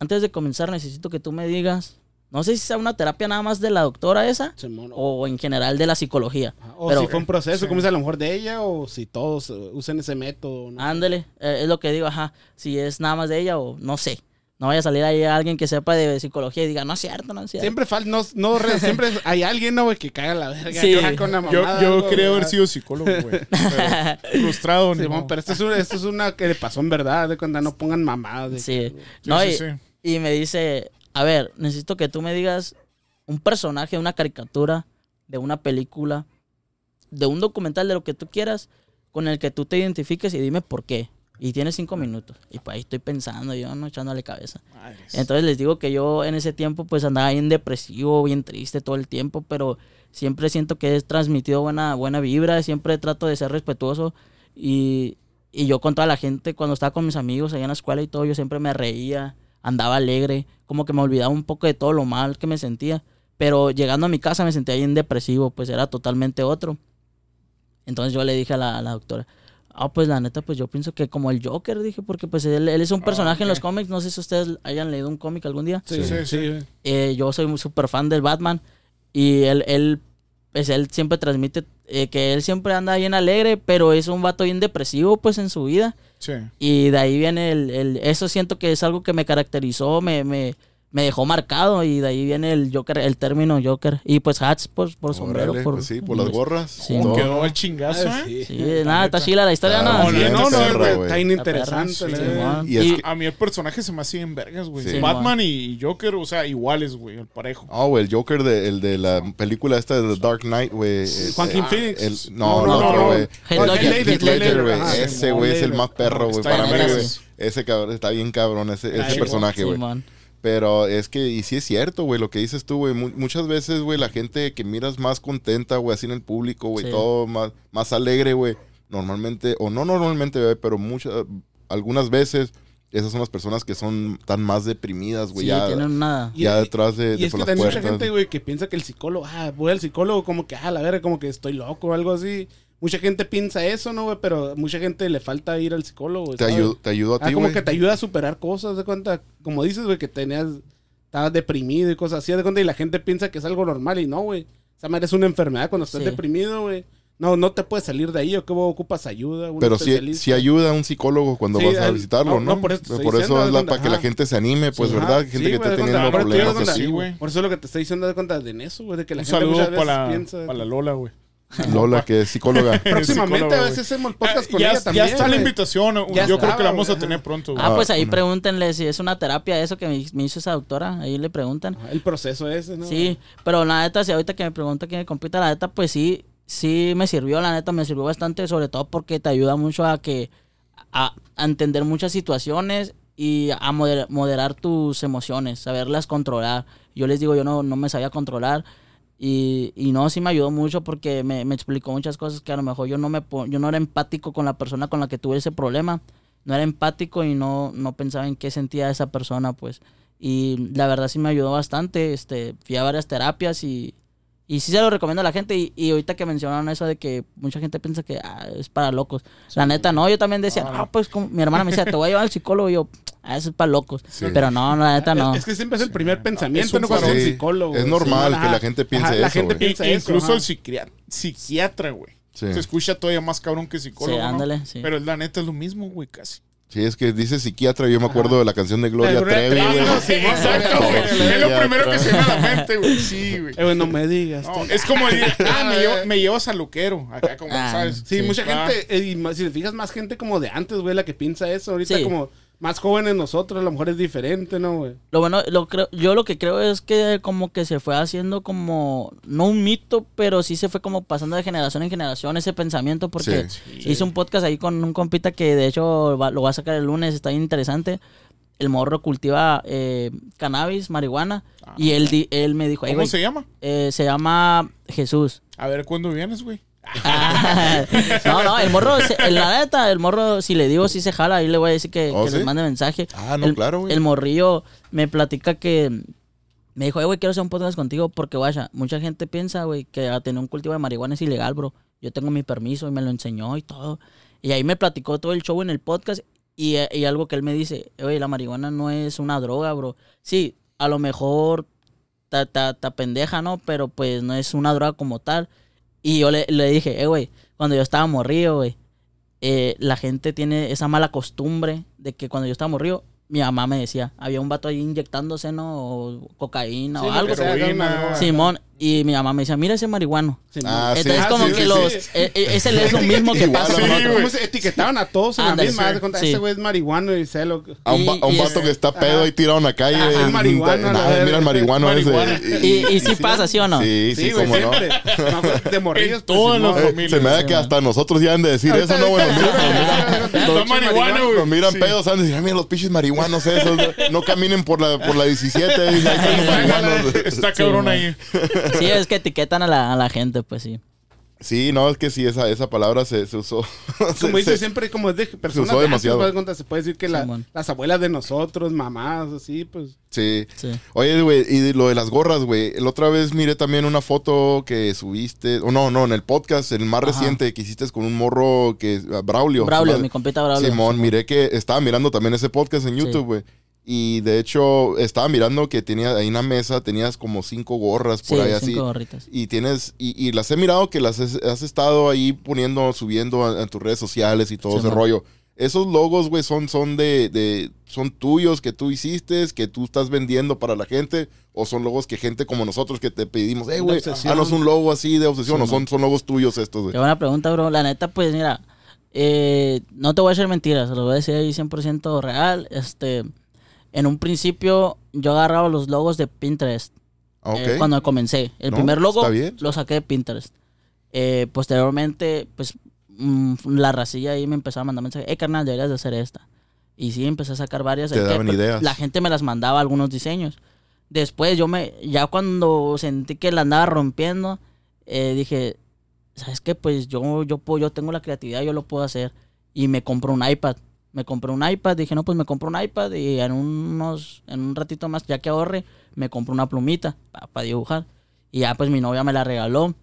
antes de comenzar necesito que tú me digas, no sé si sea una terapia nada más de la doctora esa Simón. O, o en general de la psicología. o pero- si fue un proceso, Sí. como es a lo mejor de ella, o si todos eh, usan ese método. ¿no? Ándale, eh, es lo que digo, ajá, si es nada más de ella o no sé. No vaya a salir ahí alguien que sepa de psicología y diga, no es cierto, no es cierto. Siempre falta, no, no, re- siempre hay alguien, ¿no, güey, que caga la verga Sí. con la Yo, mamada, yo güey, quería haber sido psicólogo, güey. pero Frustrado, Simón, no. pero esto es, una, esto es una que le pasó en verdad, de cuando no pongan mamadas. Sí. que- No, sí, y, sí. y me dice, a ver, necesito que tú me digas un personaje, una caricatura, de una película, de un documental, de lo que tú quieras, con el que tú te identifiques y dime por qué. Y tienes cinco minutos. Y pues ahí estoy pensando, yo no echándole cabeza. Madres. Entonces les digo que yo en ese tiempo pues andaba bien depresivo, bien triste todo el tiempo, pero siempre siento que he transmitido buena, buena vibra, siempre trato de ser respetuoso y, y yo con toda la gente, cuando estaba con mis amigos allá en la escuela y todo, yo siempre me reía, andaba alegre, como que me olvidaba un poco de todo lo mal que me sentía, pero llegando a mi casa me sentía bien depresivo, pues era totalmente otro. Entonces yo le dije a la, a la doctora, ah, pues la neta, pues yo pienso que como el Joker, dije, porque pues él, él es un personaje en los cómics, no sé si ustedes hayan leído un cómic algún día. Sí, sí, sí. Eh, yo soy muy súper fan del Batman y él, él, pues él siempre transmite eh, que él siempre anda bien alegre, pero es un vato bien depresivo pues en su vida. Sí. Y de ahí viene el, el- eso siento que es algo que me caracterizó, me, me, me dejó marcado y de ahí viene el Joker, el término Joker. Y pues hats por, por sombrero. Órale, por, pues sí, por las gorras. Sí, todo. Quedó el chingazo, Ah, ¿eh? sí. Sí, nada, está chila la historia, Ah, ¿no? bien, no, no, perra, güey. está bien interesante. sí. Y es Y- que- A mí el personaje se me hacía en vergas, güey. Sí. Batman y Joker, o sea, iguales, güey, el parejo. Ah, güey, el Joker de, el de la película esta de The Dark Knight, güey. es- Joaquin eh, Phoenix. el- no, No, el no, otro, no. güey. Oh, ajá, Ese güey es el más perro, güey. Para bien mí, güey. Ese cabrón está bien cabrón, ese, ese personaje, güey. Pero es que, y sí es cierto, güey, lo que dices tú, güey. mu- muchas veces, güey, la gente que miras más contenta, güey, así en el público, güey, Sí. todo más, más alegre, güey. Normalmente, o no normalmente, güey, pero muchas, algunas veces esas son las personas que son tan más deprimidas, güey. Sí, ya tienen ya y- detrás de, Y de es que las también mucha gente, güey, que piensa que el psicólogo, ah, voy al psicólogo como que, ah, la verga, como que estoy loco o algo así. Mucha gente piensa eso, ¿no, güey? Pero mucha gente le falta ir al psicólogo, te, ayudo, te ayudo a Ah, ti, como güey. que te ayuda a superar cosas, de cuenta. Como dices, güey, que tenías, estabas deprimido y cosas así, de cuenta, y la gente piensa que es algo normal y no, güey. Esa madre es una enfermedad cuando estás Sí. deprimido, güey. No, no te puedes salir de ahí, o que vos ocupas ayuda. un Pero sí, especialista. sí ayuda a un psicólogo cuando Sí, vas a visitarlo, no, ¿no? por estoy Por diciendo, eso es la, para que la gente se anime, pues, Sí, ¿verdad? Gente Sí, que está teniendo problemas así. Sí, güey. Por eso es lo que te estoy diciendo de cuenta de en eso, güey, de que la Un gente saludo muchas veces para la, piensa. para la Lola, güey. Lola, que es psicóloga. Próximamente Psicóloga, a veces hacemos podcast con ya, ella ya también. está la invitación. Ya Yo creo que la vamos a tener pronto. Ah, pues Ah, ahí pregúntenle si es una terapia eso que me, me hizo esa doctora. Ahí le preguntan. Ajá, El proceso ese, ¿no? Sí, pero la neta, si ahorita que me pregunta que me compita, la neta, pues sí, sí me sirvió, la neta, me sirvió bastante, sobre todo porque te ayuda mucho a que, a, a entender muchas situaciones y a moder- moderar tus emociones, saberlas controlar. Yo les digo, yo no, no me sabía controlar y, y no, sí me ayudó mucho porque me, me explicó muchas cosas que a lo mejor yo no me yo no era empático con la persona con la que tuve ese problema. No era empático y no, no pensaba en qué sentía esa persona, pues. Y la verdad sí me ayudó bastante. Este, fui a varias terapias y, y sí se lo recomiendo a la gente. Y, y ahorita que mencionaron eso de que mucha gente piensa que ah, es para locos. La neta, no, yo también decía, ah, pues como, mi hermana me decía, te voy a llevar al psicólogo. Y yo, ah, eso es para locos. Sí. Pero no, la neta no. Es que siempre es el primer pensamiento, ¿no? Cuando es un psicólogo. es normal Sí, que la gente piense Ajá, La eso, gente piensa eso. incluso ajá. el psiquiatra, psiquiatra, güey. Sí. Se escucha todavía más cabrón que psicólogo. Sí, ¿no? ándale, sí. Pero la neta es lo mismo, güey, casi. Sí, es que dice psiquiatra. Yo me acuerdo de la canción de Gloria Trevi, no, sí, Exacto, güey. Es lo primero que se me viene a la mente, güey. Sí, güey. Eh, güey, no me digas. No, es como decir, ah, me llevo, me llevas al luquero. Acá, como, Ah, ¿sabes? Sí, Sí. mucha Ah. gente, eh, y si te fijas, más gente como de antes, güey, la que piensa eso. Ahorita Sí. como más jóvenes nosotros, a lo mejor es diferente, ¿no, güey? Lo bueno, lo creo, yo lo que creo es que como que se fue haciendo como, no un mito, pero sí se fue como pasando de generación en generación ese pensamiento porque Sí. hice un podcast ahí con un compita que de hecho va- lo va a sacar el lunes, está bien interesante. El morro cultiva eh, cannabis, marihuana, y él, di- él me dijo, "Ey, ¿Cómo güey, se llama? eh, se llama Jesús. A ver, ¿cuándo vienes, güey? Ah, no, no, el morro, el- la neta, el morro, si le digo si se jala, ahí le voy a decir que, ¿Oh, que les sí? mande mensaje. Ah, no, el, claro, güey. El morrillo me platica que me dijo, eh, güey, quiero hacer un podcast contigo porque, vaya, mucha gente piensa, güey, que a tener un cultivo de marihuana es ilegal, bro. Yo tengo mi permiso y me lo enseñó y todo. Y ahí me platicó todo el show en el podcast y, y algo que él me dice, oye, la marihuana no es una droga, bro. Sí, a lo mejor ta, ta, ta pendeja, ¿no? Pero pues no es una droga como tal. Y yo le, le dije, eh, güey, cuando yo estaba morrido, güey, eh, la gente tiene esa mala costumbre de que cuando yo estaba morrido, mi mamá me decía, había un vato ahí inyectándose, ¿no? O cocaína Sí, o algo. heroína. Simón, y mi mamá me decía, mira ese marihuano. Sí, Ah, sí. Entonces, Ah, como sí, que sí, los. sí. eh, eh, ese es lo mismo que Igual, pasa sí, con güey. ¿Cómo se etiquetaban a todos en la Ándale, misma? sí. haz de cuenta, Sí. Ese güey es marihuano y sé lo que... A un, va- a un Y- y vato es- que está pedo ahí tirado en la calle. Ajá, eh, marihuana, la ah, verga. mira el marihuano Marihuana. ese. Y, y sí pasa, ¿sí o no? Sí, sí, güey, cómo no. siempre. No, De morrillos. En todas pues, las Simón. Eh, familias. se me da Sí, que man. hasta nosotros ya han de decir eso, ¿no? Bueno, mira, Está marihuana, güey. nos miran Sí. pedos, han de decir, "Ay, mira los pinches marihuanos esos, no caminen por la, por la 17, dicen, ahí están los marihuanos. Está cabrón Sí, ahí. Sí, es que etiquetan a la, a la gente, pues sí. Sí, no, es que sí, esa, esa palabra se, se usó. Como Se- dice se- siempre, como es de personas usó de antes, demasiado. haz de cuenta, se puede decir que la- las abuelas de nosotros, mamás, así, pues... Sí. Sí. Oye, güey, y lo de las gorras, güey. La otra vez miré también una foto que subiste, o no, no, en el podcast, el más Ajá. reciente que hiciste con un morro que ah, Braulio. Braulio, mi compita Braulio. Simón, miré que estaba mirando también ese podcast en. YouTube, güey. Y de hecho, estaba mirando que tenía ahí en la mesa, tenías como cinco gorras por Sí, ahí cinco así. gorritas. Y tienes, y, y las he mirado que las has, has estado ahí poniendo, subiendo a, a tus redes sociales y todo Sí, ese man. rollo. Esos logos, güey, son, son de, de, son tuyos que tú hiciste, que tú estás vendiendo para la gente, o son logos que gente como nosotros que te pedimos, eh, De güey, haznos un logo así de obsesión, Sí, o son, son logos tuyos estos, güey. Qué buena pregunta, bro. La neta, pues mira, eh, no te voy a echar mentiras, lo voy a decir ahí 100% real. Este, en un principio yo agarraba los logos de Pinterest eh, cuando comencé. El No, primer logo lo saqué de Pinterest. Eh, posteriormente, pues mm, la racilla ahí me empezó a mandar mensajes, eh, carnal, deberías de hacer esta. Y sí, empecé a sacar varias. Te que, daban ideas. La gente me las mandaba algunos diseños. Después yo me, ya cuando sentí que la andaba rompiendo, eh, dije, ¿sabes qué? Pues yo, yo, puedo, yo tengo la creatividad, yo lo puedo hacer. Y me compro un iPad. Me compré un iPad, dije, no, pues me compro un iPad y en unos, en un ratito más, ya que ahorre, me compro una plumita para dibujar. Y ya pues mi novia me la regaló.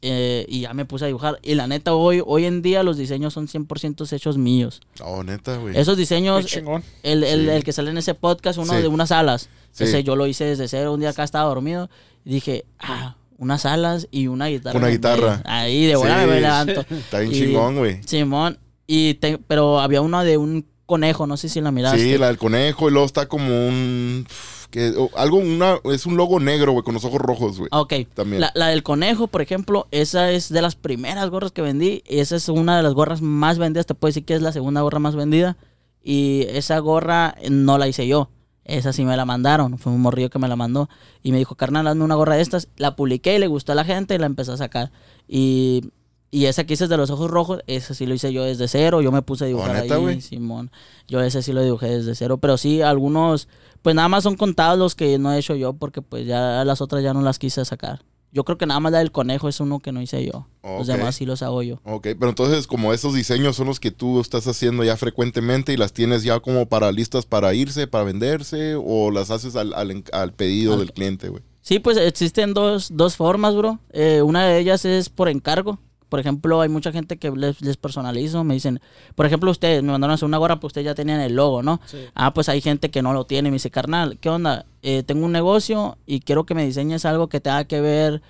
eh, y ya me puse a dibujar. Y la neta, hoy, hoy en día los diseños son 100% hechos míos. Oh, neta, güey. Esos diseños, el, el, Sí. el que sale en ese podcast, uno Sí. de unas alas. Sí. Ese yo lo hice desde cero. Un día acá estaba dormido. Y dije, ah, unas alas y una guitarra. Una guitarra. Ahí de buena Sí. me levanto. Está bien Y- chingón, güey. Simón. Y te- pero había una de un conejo, no sé si la miraste. Sí, la del conejo y luego está como un... Que, algo, una... Es un logo negro, güey, con los ojos rojos, güey. Ok. También. La, la del conejo, por ejemplo, esa es de las primeras gorras que vendí. Esa es una de las gorras más vendidas. Te puedo decir que es la segunda gorra más vendida. Y esa gorra no la hice yo. Esa sí me la mandaron. Fue un morrillo que me la mandó. Y me dijo, carnal, hazme una gorra de estas. La publiqué y le gustó a la gente y la empecé a sacar. Y, y esa que hice de los ojos rojos, esa sí lo hice yo desde cero. Yo me puse a dibujar ¿neta, ahí? Simón. Yo ese sí lo dibujé desde cero. Pero sí, algunos, pues nada más son contados los que no he hecho yo. Porque pues ya las otras ya no las quise sacar. Yo creo que nada más la del conejo es uno que no hice yo. Los demás sí los hago yo. Ok, pero entonces como esos diseños son los que tú estás haciendo ya frecuentemente y las tienes ya como para listas para irse, para venderse o las haces al, al, pedido del cliente, güey. Sí, pues existen dos, dos formas, bro. Eh, una de ellas es por encargo. Por ejemplo, hay mucha gente que les, les personalizo. Me dicen, por ejemplo, ustedes me mandaron a hacer una gorra, pues ustedes ya tenían el logo, ¿no? Ah, pues hay gente que no lo tiene. Me dice, carnal, ¿qué onda? Eh, tengo un negocio y quiero que me diseñes algo que tenga que ver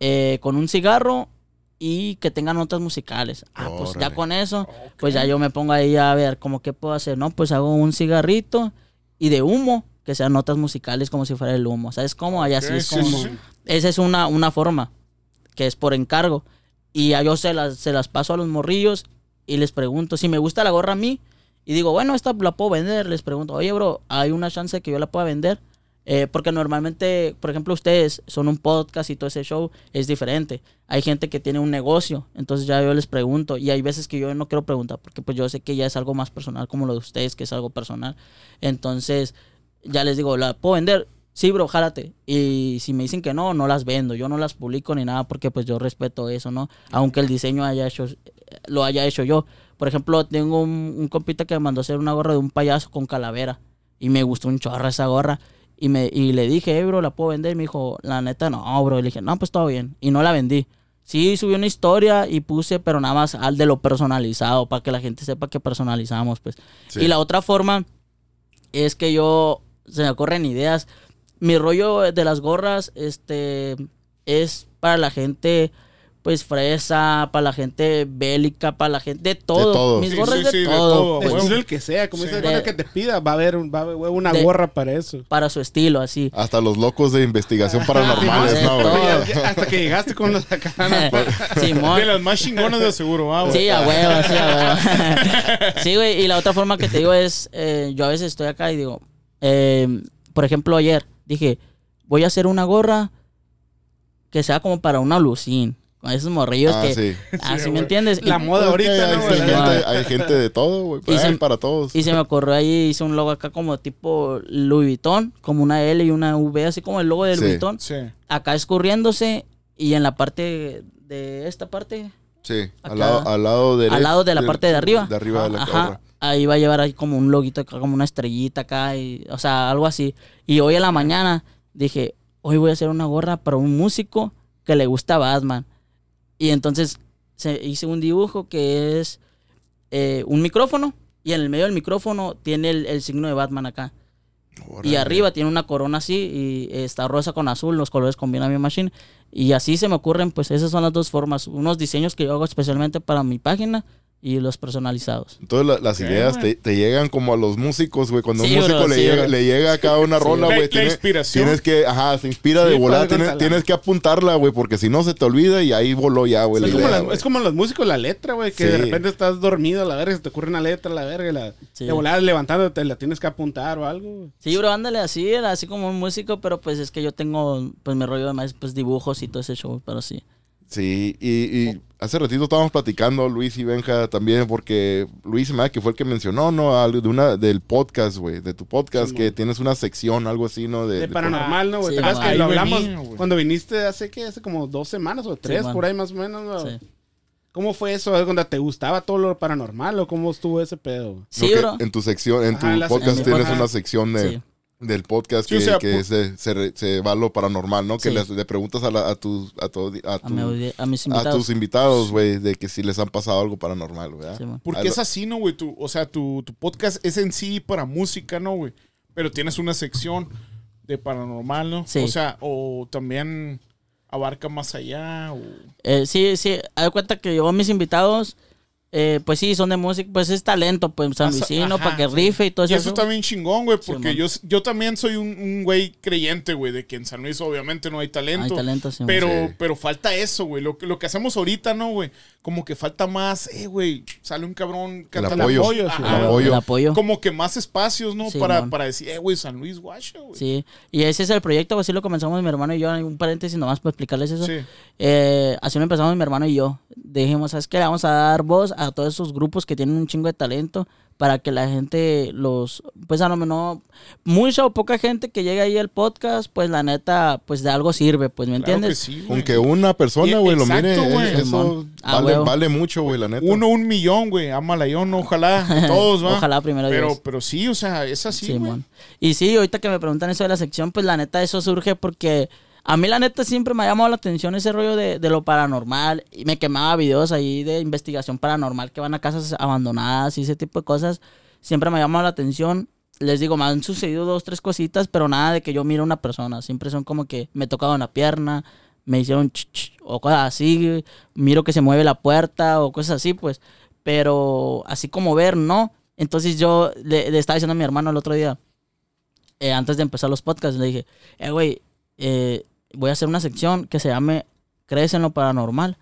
eh, con un cigarro y que tenga notas musicales. Ah, pues ya con eso, pues ya yo me pongo ahí a ver, como qué puedo hacer, ¿no? Pues hago un cigarrito y de humo, que sean notas musicales como si fuera el humo. ¿Sabes cómo? Allá sí Ok, es sí, como... sí, sí. Esa es una, una forma, que es por encargo. Y yo se las, se las paso a los morrillos y les pregunto si me gusta la gorra a mí. Y digo, bueno, esta la puedo vender. Les pregunto, oye, bro, ¿hay una chance que yo la pueda vender? Eh, porque normalmente, por ejemplo, ustedes son un podcast y todo ese show es diferente. Hay gente que tiene un negocio, entonces ya yo les pregunto. Y hay veces que yo no quiero preguntar porque pues yo sé que ya es algo más personal como lo de ustedes, que es algo personal. Entonces ya les digo, ¿la puedo vender? Sí, bro, jálate. Y si me dicen que no, no las vendo. Yo no las publico ni nada porque pues yo respeto eso, ¿no? Aunque el diseño haya hecho, lo haya hecho yo. Por ejemplo, tengo un, un compita que me mandó hacer una gorra de un payaso con calavera. Y me gustó un chorro esa gorra. Y, me, y le dije, eh, bro, ¿la puedo vender? Y me dijo, la neta, no, bro. Y le dije, no, pues todo bien. Y no la vendí. Sí, subí una historia y puse, pero nada más al de lo personalizado, para que la gente sepa que personalizamos, pues. Sí. Y la otra forma es que yo, se me ocurren ideas. Mi rollo de las gorras, este, es para la gente, pues, fresa, para la gente bélica, para la gente, de todo. todo. Mis Sí, gorras sí, de, sí, de todo, todo, pues, El estilo el que sea, como Sí. esa De- gorra que te pida, va a haber, un- va a haber una De- gorra para eso. para su estilo, así. Hasta los locos de investigación paranormales, sí, ¿no, todo. Hasta que llegaste con los acá. Simón. De las más chingonas de seguro, ah, güey. Sí, a huevo, sí, a huevo. sí, güey. Y la otra forma que te digo es, eh, yo a veces estoy acá y digo, eh, por ejemplo, ayer dije, voy a hacer una gorra que sea como para una lucín. Con esos morrillos Ah, que... sí. Así Sí, me entiendes. La Y- moda ahorita, hay, gente, hay gente de todo, güey. Para todos. Y se me ocurrió ahí, hice un logo acá como tipo Louis Vuitton, como una L y una V, así como el logo de Sí. Louis Vuitton. Sí. Acá escurriéndose y en la parte de esta parte, Sí, al lado, al lado derecho. al lado de la parte de arriba. De arriba de la Ajá. gorra. Ahí va a llevar ahí como un loguito acá, como una estrellita acá, y, o sea, algo así. Y hoy en la mañana dije, hoy voy a hacer una gorra para un músico que le gusta Batman. Y entonces se, hice un dibujo que es eh, un micrófono y en el medio del micrófono tiene el, el signo de Batman acá. Y arriba tiene una corona así y está rosa con azul, los colores combinan bien machine. Y así se me ocurren, pues esas son las dos formas. Unos diseños que yo hago especialmente para mi página y los personalizados. Entonces la- las ideas te, te llegan como a los músicos, güey. Cuando Sí, un músico bro, le, sí, llega, bro. le llega a una Sí. rola, La- güey. tiene- inspiración. Tienes que, ajá, se inspira Sí, de volar. Tienes, que apuntarla, güey, porque si no se te olvida y ahí voló ya, güey. la Es es como los músicos, la letra, güey, que Sí. de repente estás dormido a la verga, se te ocurre una letra a la verga, la, Sí. de volada levantándote, la tienes que apuntar o algo. Sí, bro, ándale así, así como un músico, pero pues es que yo tengo, pues mi rollo de más, pues dibujos y todo ese show, pero sí. Sí, y, y hace ratito estábamos platicando, Luis y Benja también, porque Luis me que fue el que mencionó, ¿no? Algo de una, del podcast, güey, de tu podcast, Sí, que man. tienes una sección, algo así, ¿no? De, De, de- paranormal, ¿no, güey? Sí, ¿Te acuerdas man. que lo hablamos venía, cuando viniste hace, ¿qué? Hace como dos semanas o tres, por ahí más o menos, ¿no? Sí. ¿Cómo fue eso? ¿Cuando te gustaba todo lo paranormal o cómo estuvo ese pedo? Sí, que bro. En tu sección, en tu Ajá, podcast tienes una sección de, Sí. Del podcast Sí, o que, sea, que se, se, se va a lo paranormal, ¿no? Que Sí. les- le preguntas a, la- a tus a, tu- a, A, tu- a mis a invitados. tus invitados, güey, de que si les han pasado algo paranormal, ¿verdad? Sí, man. Porque es así, ¿no, güey? O sea, tu, tu podcast es en sí para música, ¿no, güey? Pero tienes una sección de paranormal, ¿no? Sí. O sea, o también abarca más allá, o... Eh, sí, sí, haz cuenta que yo, mis invitados, eh, pues sí, son de música, pues es talento, pues San Luisino, para que rife y todo Y eso. eso también chingón, güey, porque yo, yo también soy un, un güey creyente, güey, de que en San Luis obviamente no hay talento. Hay talento, sí. Pero, Sí. pero falta eso, güey. Lo lo que hacemos ahorita, ¿no, güey? Como que falta más, eh, güey, sale un cabrón cantando apoyo, apoyo, sí. Ajá. el apoyo. El apoyo. Como que más espacios, ¿no? Sí, para, para decir, eh, güey, San Luis, guacho, güey. Sí, y ese es el proyecto, así lo comenzamos mi hermano y yo, un paréntesis nomás para explicarles eso. Sí. Eh, así lo empezamos mi hermano y yo. Dijimos, ¿sabes qué? Le vamos a dar voz a todos esos grupos que tienen un chingo de talento para que la gente los, pues a lo menos, mucha o poca gente que llegue ahí al podcast, pues la neta, pues de algo sirve, pues, ¿me Claro que entiendes? sí, güey. Con que una persona, güey, lo mire, eh, eso. Ah, vale, mucho, güey, la neta. Uno, un millón, güey. Ámala yo, no, ojalá. Todos, ¿va? Ojalá primero pero, Dios. pero sí, o sea, es así, güey. Simón. Y sí, ahorita que me preguntan eso de la sección, pues la neta eso surge porque a mí la neta siempre me ha llamado la atención ese rollo de, de lo paranormal. Y me quemaba videos ahí de investigación paranormal que van a casas abandonadas y ese tipo de cosas. Siempre me ha llamado la atención. Les digo, me han sucedido dos, tres cositas, pero nada de que yo mire a una persona. Siempre son como que me tocaban la pierna, me hicieron ch, ch, o cosas así. Miro que se mueve la puerta o cosas así, pues. Pero así como ver, no. Entonces yo le, estaba diciendo a mi hermano el otro día, eh, antes de empezar los podcasts, le dije, eh, güey, eh, voy a hacer una sección que se llame Crees en lo paranormal.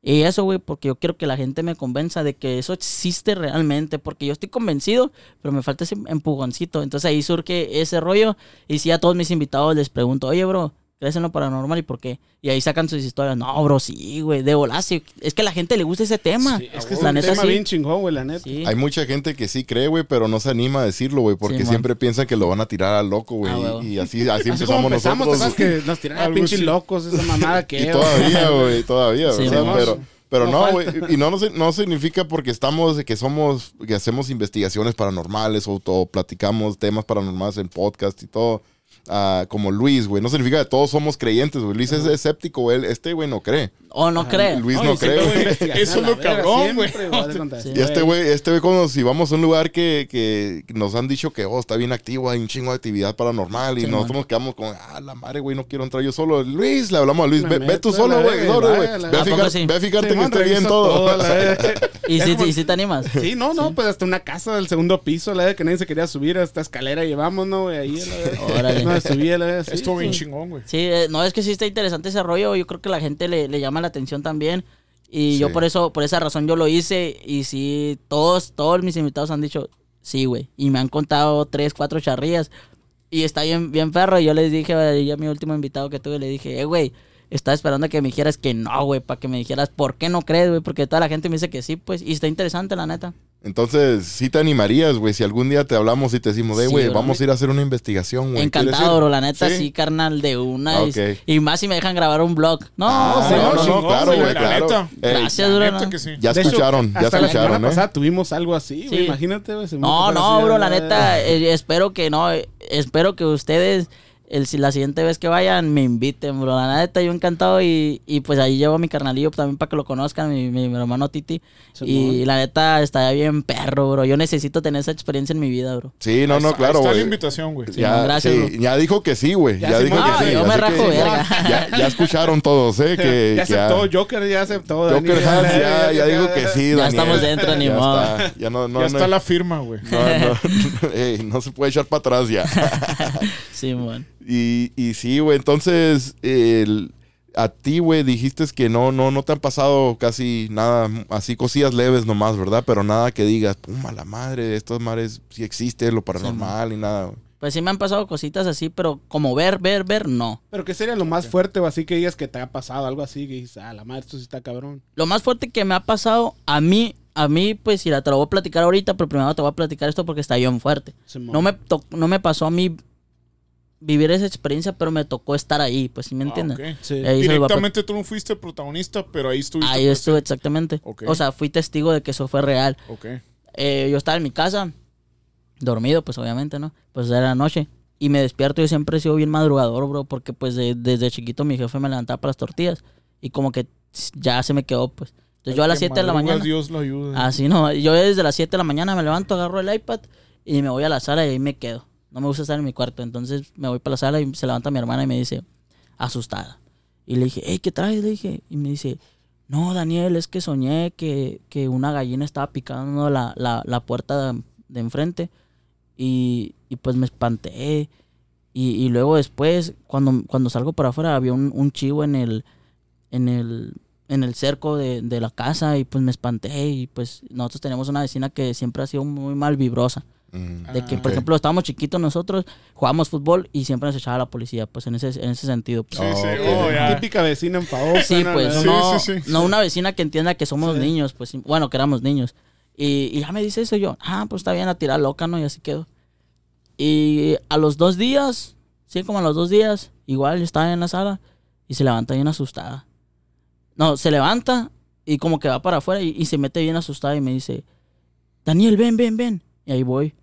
Y eso, güey, porque yo quiero que la gente me convenza de que eso existe realmente, porque yo estoy convencido, pero me falta ese empujoncito. Entonces ahí surge ese rollo. Y si a todos mis invitados les pregunto, oye, bro, ¿crees en lo paranormal y por qué? Y ahí sacan sus historias. No, bro, sí, güey, de volar, sí. Es que a la gente le gusta ese tema. Sí, es que es la un neta tema sí. bien chingón, güey, la neta. Sí. Hay mucha gente que sí cree, güey, pero no se anima a decirlo, güey, porque siempre piensan que lo van a tirar al loco, güey. Ah, y, y así, así empezamos empezamos, ¿te nosotros. que nos tiraban Algo pinches locos esa mamada que Y todavía, güey, todavía, Sí, man. pero, pero No no, güey, y no, no, no significa porque estamos, que somos, que hacemos investigaciones paranormales o, o platicamos temas paranormales en podcast y todo, ah, como Luis, güey, no significa que todos somos creyentes, güey, Luis es escéptico, güey, él- este güey no cree. O no cree. Luis no cree. Eso es lo cabrón, güey. Y este güey, este güey, cuando si vamos a un lugar que, que nos han dicho que oh, está bien activo, hay un chingo de actividad paranormal, y nosotros nos quedamos con, ah, la madre, güey, no quiero entrar yo solo. Luis, le hablamos a Luis, ve, ve tú solo, güey, Ve a ¿A poco fijar- sí? ve a fijarte que esté bien todo. ¿Y si, como- y si te animas? Sí, no, no, pues hasta una casa del segundo piso, la de que nadie se quería subir a esta escalera llevamos, ¿no, güey? Ahí, la. No, subí, la sí, Estuvo bien chingón, güey. Sí, eh, no, es que sí está interesante ese rollo. Yo creo que la gente le, le llama la atención también. Y yo por eso, por esa razón yo lo hice. Y sí, todos, todos mis invitados han dicho, sí, güey. Y me han contado tres, cuatro charrillas. Y está bien, bien perro. Y yo les dije, a mi último invitado que tuve, le dije, eh, güey, estaba esperando a que me dijeras que no, güey, para que me dijeras por qué no crees, güey. Porque toda la gente me dice que sí, pues. Y está interesante, la neta. Entonces, sí te animarías, güey, si algún día te hablamos y te decimos, Sí, güey, vamos a ir a hacer una investigación, güey. ¿quieres Encantado, bro, la neta, Sí. sí, carnal, de una. Y- Ok. Y, más si me dejan grabar un blog. No, Ah, sí, no, no, claro, güey, la claro. neta. Ey, Gracias, La bro. neta no. que sí. ya De hecho, escucharon, ya hasta la escucharon, semana ¿eh? pasada tuvimos algo así, güey, Sí. imagínate, güey. No, no, bro, la neta, eh, espero que no, eh, espero que ustedes, el, si la siguiente vez que vayan, me inviten, bro. La neta, yo encantado y, y pues ahí llevo a mi carnalillo también para que lo conozcan, mi, mi, mi hermano Titi. Y la neta, estaría bien perro, bro. Yo necesito tener esa experiencia en mi vida, bro. Sí, no, no, claro, ahí está la invitación, güey. Sí, Ya, gracias, sí, ya dijo que sí, güey. Ya Ya, sí, dijo ah, que sí. yo me rajo, que verga. Ya, ya escucharon todos, ¿eh? Que, Ya que ya- aceptó, Joker ya aceptó. Joker Hans verga, ya, ya dijo que sí, Ya Daniel. estamos dentro, ni ya modo. está, Ya no, no, ya no, está la firma, güey. no, no, no se puede echar para atrás ya. Sí, man. Y, y sí, güey, entonces, el- a ti, güey, dijiste que no, no, no te han pasado casi nada, así cosillas leves nomás, ¿verdad? Pero nada que digas, puma, la madre, estas madres sí existe, lo paranormal y nada. güey. Pues sí me han pasado cositas así, pero como ver, ver, ver, no. Pero ¿qué sería lo más fuerte o así que digas que te ha pasado? Algo así que dices, ah, la madre, esto sí está cabrón. Lo más fuerte que me ha pasado a mí, a mí, pues, si la te lo voy a platicar ahorita, pero primero te voy a platicar esto porque está bien fuerte. No me, no me pasó a mí vivir esa experiencia, pero me tocó estar ahí, pues, ¿sí me Ah, entiendes? ok. Sí. Directamente tú no fuiste el protagonista, pero ahí estuviste. Ahí estuve exactamente. Ok. O sea, fui testigo de que eso fue real. Ok. Eh, yo estaba en mi casa, dormido, pues obviamente, ¿no? Pues era la noche. Y me despierto, yo siempre he sido bien madrugador, bro, porque pues de- desde chiquito mi jefe me levantaba para las tortillas. Y como que ya se me quedó, pues. Entonces yo a las que 7 de la mañana. Dios lo ayuda. Así no, yo desde las 7 de la mañana me levanto, agarro el iPad y me voy a la sala y ahí me quedo. No me gusta estar en mi cuarto. Entonces me voy para la sala y se levanta mi hermana y me dice, asustada. Y le dije, hey, ¿qué traes? Le dije. Y me dice, no, Daniel, es que soñé que, que una gallina estaba picando la, la, la puerta de, de enfrente. Y, y pues me espanté. Y, y luego después, cuando, cuando salgo para afuera, había un, un chivo en el, en el, en el cerco de, de la casa y pues me espanté. Y pues nosotros tenemos una vecina que siempre ha sido muy mal vibrosa. Mm. De que, Ah, por ok. ejemplo, estábamos chiquitos nosotros, jugábamos fútbol y siempre nos echaba la policía, pues en ese, en ese sentido. pues. Sí, sí. Ok. Oh, ya. Típica vecina enfadosa. Sí, ¿no? pues Sí, no, sí, sí. no una vecina que entienda que somos niños, pues bueno, que éramos niños. Y, y ya me dice eso yo, ah, pues está bien, a tirar loca, ¿no? Y así quedó. Y a los dos días, sí, como a los dos días, igual estaba en la sala y se levanta bien asustada. No, se levanta y como que va para afuera y, y se mete bien asustada y me dice, Daniel, ven, ven, ven. Y ahí voy.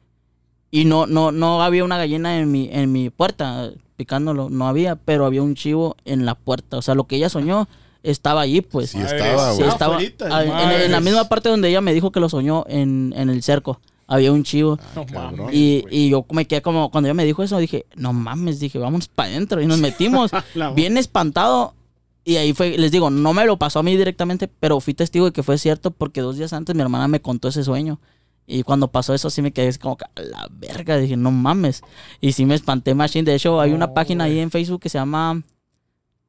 Y no, no, no había una gallina en mi, en mi puerta picándolo, no había, pero había un chivo en la puerta. O sea, lo que ella soñó estaba allí, pues. Sí estaba, Sí, güey. Ah, estaba ah, en, en la misma parte donde ella me dijo que lo soñó en, en el cerco. Había un chivo. No cabrón. mames, Y, y yo me quedé como, cuando ella me dijo eso, dije, no mames, dije, vamos para adentro. Y nos metimos, bien espantado. Y ahí fue, les digo, no me lo pasó a mí directamente, pero fui testigo de que fue cierto porque dos días antes mi hermana me contó ese sueño. Y cuando pasó eso sí me quedé como que a la verga, dije, no mames. Y sí me espanté machine. De hecho, hay una página ahí en Facebook que se llama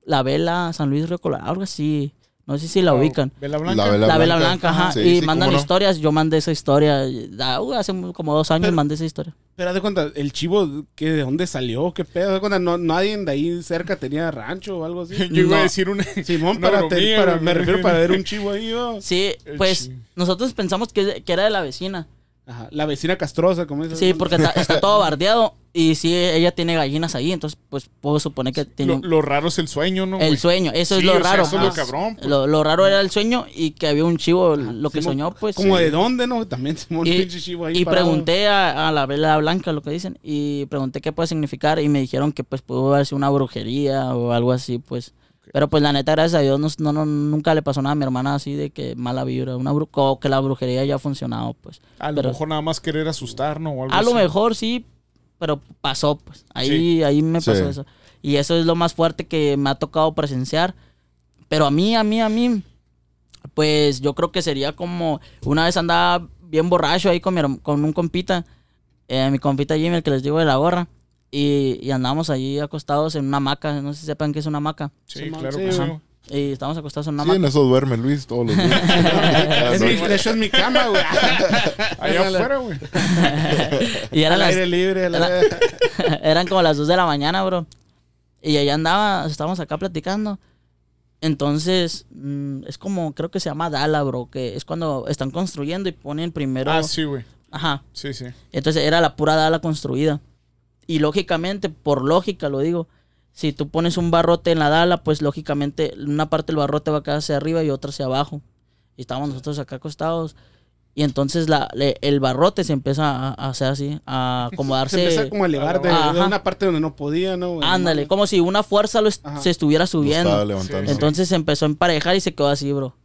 La Vela San Luis Río Colorado, algo así. No sé si la Oh, ubican. Vela Blanca. La vela La vela blanca. blanca, ajá. Sí, y sí, mandan no. historias. Yo mandé esa historia. ah, uh, hace como dos años Pero- mandé esa historia. Pero haz de cuenta, el chivo, ¿qué, ¿de dónde salió? ¿Qué pedo? De cuenta, no, nadie de ahí cerca tenía rancho o algo así. Yo iba a No. decir una. Simón, para, te- bromilla, para- me refiero para ver un chivo ahí, ¿no? Sí, El pues nosotros pensamos que, que era de la vecina. Ajá, la vecina castrosa, como dices. Sí, porque está, está todo bardeado. Y sí, ella tiene gallinas ahí. Entonces, pues puedo suponer que tiene Lo, lo raro es el sueño, ¿no? el sueño. Eso Sí, es lo sea, raro. eso es lo cabrón, pues. Lo, lo raro era el sueño y que había un chivo. lo que Simón, soñó, pues. Como sí. de dónde, ¿no? También Simón, Y, pinche chivo ahí y parado. pregunté a, a la vela blanca lo que dicen y pregunté qué puede significar y me dijeron que pues pudo haber sido una brujería o algo así pues pero pues la neta gracias a Dios no, no- no- nunca le pasó nada a mi hermana así de que mala vibra una bru- o que la brujería ya ha funcionado pues. A lo pero- mejor nada más querer asustar, ¿no? O algo a lo así. mejor sí pero pasó pues. Ahí ahí me pasó Sí. eso. Y eso es lo más fuerte que me ha tocado presenciar. Pero a mí a mí a mí pues yo creo que sería como una vez andaba bien borracho ahí con, mi con un compita, eh, mi compita Jimmy, el que les digo de la gorra, y, y andábamos allí acostados en una hamaca, no sé si sepan qué es una hamaca, Sí, claro que sí. y estábamos acostados en una Sí, en eso duerme Luis todos los días. Ah, Es mi, de hecho, es mi cama, güey. Allá afuera, güey. Y eran, las, aire libre. era- eran como las 2 de la mañana, bro. Y allá andaba, estábamos acá platicando. Entonces, mm, es como, creo que se llama Dala, bro, que es cuando están construyendo y ponen primero... Ah, sí, güey. Ajá, Sí, sí. Entonces era la pura dala construida. Y lógicamente, por lógica lo digo, si tú pones un barrote en la dala, pues lógicamente una parte del barrote va a quedar hacia arriba y otra hacia abajo. Y estábamos nosotros acá acostados. Y entonces la, le- el barrote se empieza a, a hacer así, a Se acomodarse. empieza como a elevar de, una parte donde no podía, ¿no? Ándale, como si una fuerza lo est- Ajá. se estuviera subiendo. levantando. Entonces se empezó a emparejar y se quedó así, bro.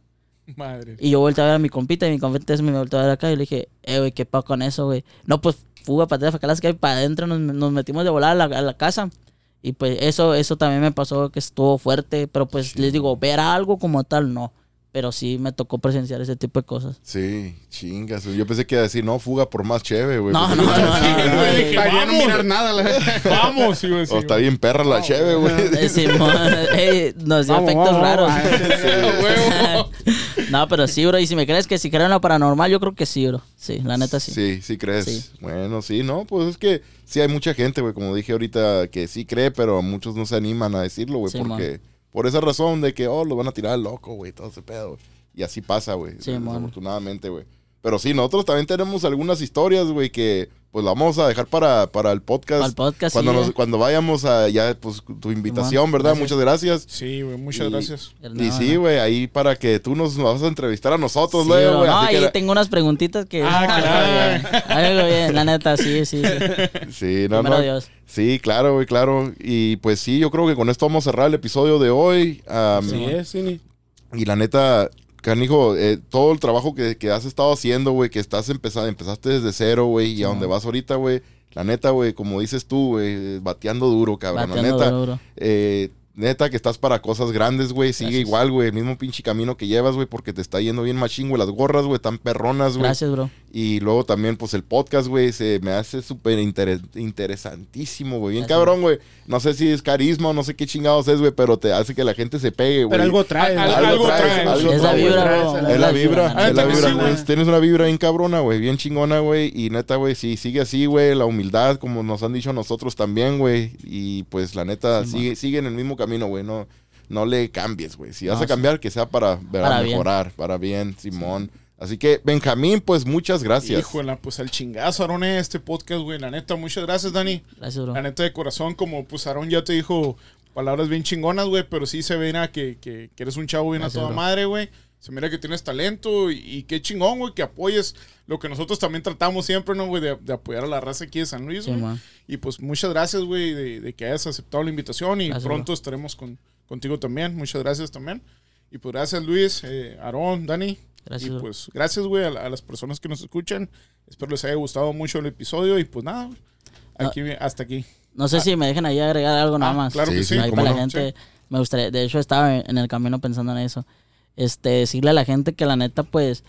Madre. Y yo volteé a ver a mi compita y mi compita me volteó a ver acá y le dije, eh, güey, ¿qué pasa con eso, güey? No, pues fuga, patada, facalas que hay para adentro, nos, nos metimos de volar a la, a la casa. Y pues eso, eso también me pasó que estuvo fuerte, pero pues les digo, ver algo como tal, no. Pero sí me tocó presenciar ese tipo de cosas. Sí, chingas. Yo pensé que iba a decir, no, fuga por más chévere, güey. No, no, no, no, no, Para no vamos. mirar nada. la- Vamos, sí, güey. sí, O está bien perra la chévere, güey. Eh, eh, nos dio efectos raros. No, pero sí, bro. Y si me crees que si creo en lo paranormal, yo creo que sí, bro. Sí, la neta sí. Sí, sí crees. Sí. Bueno, sí, no, pues es que sí hay mucha gente, güey, como dije ahorita, que sí cree, pero muchos no se animan a decirlo, güey, Sí, porque por esa razón de que, oh, lo van a tirar loco, güey, todo ese pedo. Y así pasa, güey, Sí, desafortunadamente, güey. Pero sí, nosotros también tenemos algunas historias, güey, que pues la vamos a dejar para, para el podcast. Para el podcast, Cuando, sí, nos- eh. cuando vayamos a ya, pues tu invitación, ¿verdad? gracias. Muchas gracias. Sí, güey, muchas Y- gracias. Y sí, güey, ahí para que tú nos vas a entrevistar a nosotros, Sí, güey. no, así ahí que- tengo unas preguntitas que... Ah, claro. Bien, la neta, sí, sí, sí. Sí, no, Primero no. Dios. Sí, claro, güey, claro. Y pues sí, yo creo que con esto vamos a cerrar el episodio de hoy. Am, Sí, es, Cini. Y la neta, canijo, eh, todo el trabajo que, que has estado haciendo, güey, que estás empezando, empezaste desde cero, güey, y a donde vas ahorita, güey, la neta, güey, como dices tú, güey, bateando duro, cabrón. la neta, duro, duro. eh, neta que estás para cosas grandes, güey. Sigue Gracias. igual, güey, el mismo pinche camino que llevas, güey, porque te está yendo bien machín, güey. Las gorras, güey, tan perronas, güey. Gracias, bro. Y luego también, pues el podcast, güey, se me hace súper inter- interesantísimo, güey. Bien Gracias. cabrón, güey. No sé si es carisma o no sé qué chingados es, güey, pero te hace que la gente se pegue, güey. Pero algo trae. Algo trae, algo Es la trae, vibra, güey. bro. Es la vibra, la es la vibra, sí, güey. güey. Tienes una vibra bien cabrona, güey, bien chingona, güey. Y neta, güey, sí, sigue así, güey. La humildad, como nos han dicho nosotros también, güey. Y pues la neta, Sí, sigue, sigue en el mismo camino, güey. No, no le cambies, güey. Si vas No, a cambiar, que sea para, para Para bien. mejorar, para bien, Simón. Así que, Benjamín, pues muchas gracias. Híjole, pues al chingazo, Aaron, eh, este podcast, güey. La neta, muchas gracias, Dani. Gracias, bro. La neta de corazón, como pues Aaron ya te dijo palabras bien chingonas, güey, pero sí se ve que, que, que eres un chavo bien Gracias, a toda bro. madre, güey. Se mira que tienes talento y, y qué chingón, güey, que apoyes lo que nosotros también tratamos siempre, ¿no, güey? De, de apoyar a la raza aquí de San Luis, Sí, güey. Y pues muchas gracias, güey, de, de que hayas aceptado la invitación y Gracias, pronto estaremos con, contigo también. Muchas gracias también. Y pues gracias, Luis, eh, Aarón, Dani. Gracias, y bro. pues gracias, güey, a, la- a las personas que nos escuchan. Espero les haya gustado mucho el episodio y pues nada, güey, aquí, hasta aquí. No sé si me dejen ahí agregar algo nada Ah, más. claro Sí, que sí, sí. Ahí para la no, gente, me gustaría, de hecho estaba en el camino pensando en eso. Este, decirle a la gente que la neta, pues,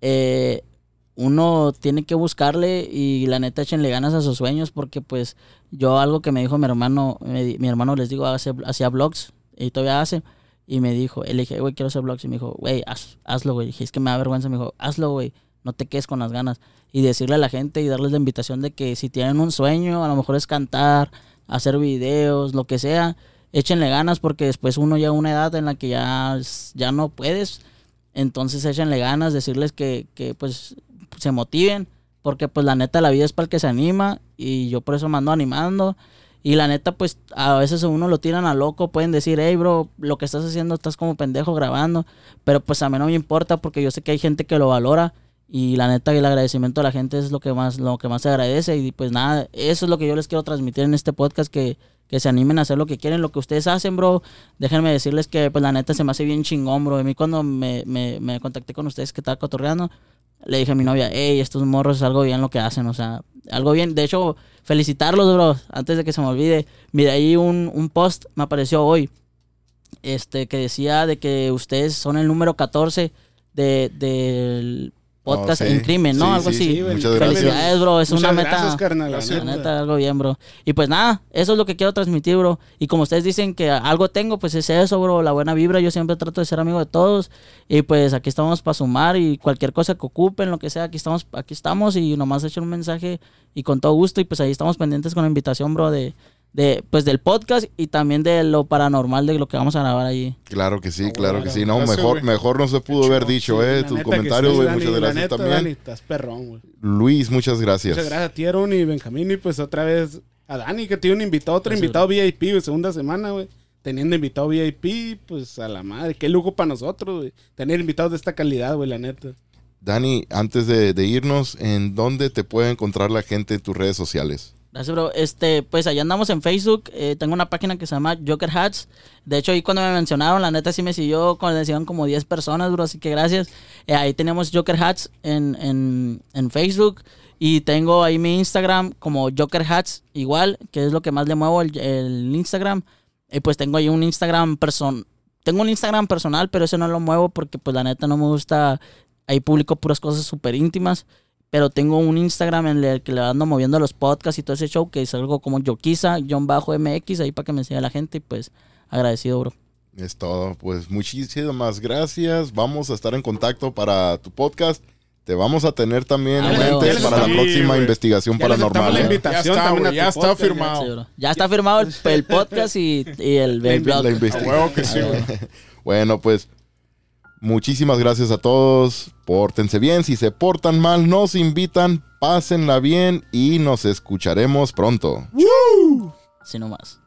eh, uno tiene que buscarle y la neta échenle ganas a sus sueños porque pues yo algo que me dijo mi hermano, me mi hermano les digo, hace, hacía vlogs y todavía hace. Y me dijo, él dije, güey, quiero hacer vlogs. Y me dijo, güey, haz- hazlo, güey. Dije, es que me da vergüenza. Me dijo, hazlo, güey. No te quedes con las ganas. Y decirle a la gente y darles la invitación de que si tienen un sueño, a lo mejor es cantar, hacer videos, lo que sea, échenle ganas porque después uno llega a una edad en la que ya, ya no puedes. Entonces échenle ganas, decirles que, que pues se motiven. Porque pues la neta la vida es para el que se anima y yo por eso me ando animando. Y la neta, pues a veces uno lo tiran a loco, pueden decir, hey, bro, lo que estás haciendo estás como pendejo grabando. Pero pues a mí no me importa porque yo sé que hay gente que lo valora. Y la neta, el agradecimiento a la gente es lo que más, lo que más se agradece. Y pues nada, eso es lo que yo les quiero transmitir en este podcast, que, que se animen a hacer lo que quieren, lo que ustedes hacen, bro. Déjenme decirles que pues la neta se me hace bien chingón, bro. A mí cuando me, me, me contacté con ustedes que estaba cotorreando, le dije a mi novia, hey, estos morros es algo bien lo que hacen, o sea, algo bien. De hecho, felicitarlos, bro, antes de que se me olvide. Mira, ahí un, un post me apareció hoy, este, que decía de que ustedes son el número 14 de, del podcast Oh, sí. en crimen, ¿no? Sí, algo sí, así. muchas. Felicidades, bro, es Muchas una meta. gracias, carnal, la Gracias, La neta. neta, algo bien, bro. Y pues nada, eso es lo que quiero transmitir, bro. Y como ustedes dicen que algo tengo, pues es eso, bro. La buena vibra. Yo siempre trato de ser amigo de todos. Y pues aquí estamos para sumar y cualquier cosa que ocupen, lo que sea, aquí estamos, aquí estamos. Y nomás echen un mensaje y con todo gusto. Y pues ahí estamos pendientes con la invitación, bro, de, de pues del podcast y también de lo paranormal de lo que vamos a grabar ahí. Claro que sí, claro que sí. No, gracias, mejor, mejor no se pudo haber dicho, Sí, eh. Tus comentarios, güey. Muchas la gracias neta, también. Dani, estás perrón, güey. Luis, muchas gracias. Muchas gracias a ti, Aaron y Benjamín. Y pues otra vez a Dani, que tiene un invitado, otro invitado VIP, güey, segunda semana, güey. Teniendo invitado VIP, pues a la madre. Qué lujo para nosotros, güey. Tener invitados de esta calidad, güey, la neta. Dani, antes de, de irnos, ¿en dónde te puede encontrar la gente en tus redes sociales? Gracias, bro. Este, pues allá andamos en Facebook. eh, tengo una página que se llama Joker Hats. De hecho, ahí cuando me mencionaron, la neta sí me siguió, cuando decían como 10 personas, bro. Así que gracias. Eh, ahí tenemos Joker Hats en, en, en Facebook. Y tengo ahí mi Instagram como Joker Hats, igual, que es lo que más le muevo, el, el Instagram. Y pues tengo ahí un Instagram person Tengo un Instagram personal, pero ese no lo muevo porque pues la neta no me gusta. Ahí publico puras cosas súper íntimas. Pero tengo un Instagram en el que le ando moviendo los podcasts y todo ese show, que es algo como Yoquiza, John Bajo MX, ahí para que me siga la gente. Y pues agradecido, bro. Es todo. Pues muchísimas gracias. Vamos a estar en contacto para tu podcast. Te vamos a tener también Ah, en mente para la sí, próxima investigación Ya paranormal. la ¿eh? invitación Ya está, también a ya firmado. Ya está firmado el, el podcast y, y el, el blog. La A investigación. huevo que sí, güey. Bueno, pues Muchísimas gracias a todos. Pórtense bien. Si se portan mal, nos invitan. Pásenla bien y nos escucharemos pronto. Así nomás.